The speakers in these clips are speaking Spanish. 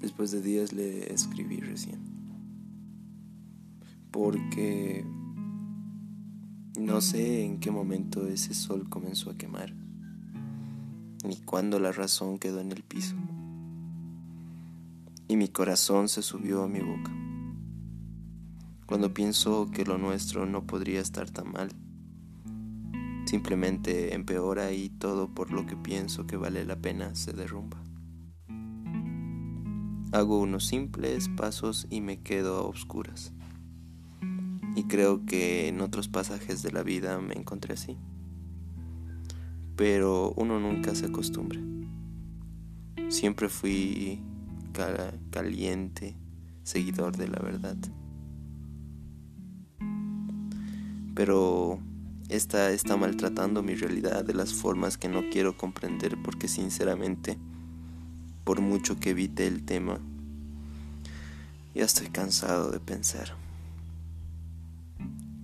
después de días le escribí recién. Porque no sé en qué momento ese sol comenzó a quemar, ni cuándo la razón quedó en el piso. Y mi corazón se subió a mi boca. Cuando pienso que lo nuestro no podría estar tan mal, simplemente empeora y todo por lo que pienso que vale la pena se derrumba. Hago unos simples pasos y me quedo a oscuras. Y creo que en otros pasajes de la vida me encontré así. Pero uno nunca se acostumbra. Siempre fui caliente, seguidor de la verdad. Pero esta está maltratando mi realidad de las formas que no quiero comprender porque sinceramente por mucho que evite el tema. Ya estoy cansado de pensar.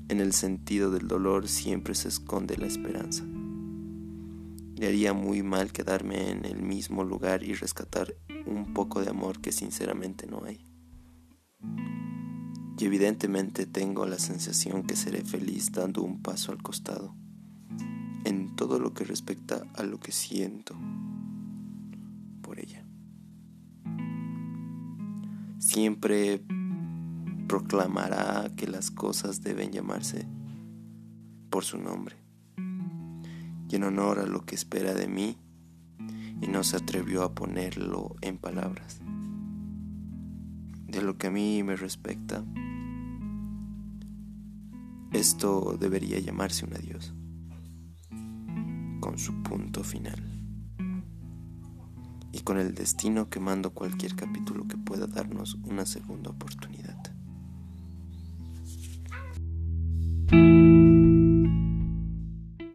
En el sentido del dolor siempre se esconde la esperanza. Le haría muy mal quedarme en el mismo lugar y rescatar un poco de amor que sinceramente no hay. Y evidentemente tengo la sensación que seré feliz dando un paso al costado en todo lo que respecta a lo que siento por ella siempre proclamará que las cosas deben llamarse por su nombre y en honor a lo que espera de mí y no se atrevió a ponerlo en palabras. De lo que a mí me respecta, esto debería llamarse un adiós, con su punto final y con el destino quemando cualquier capítulo que pueda darnos una segunda oportunidad.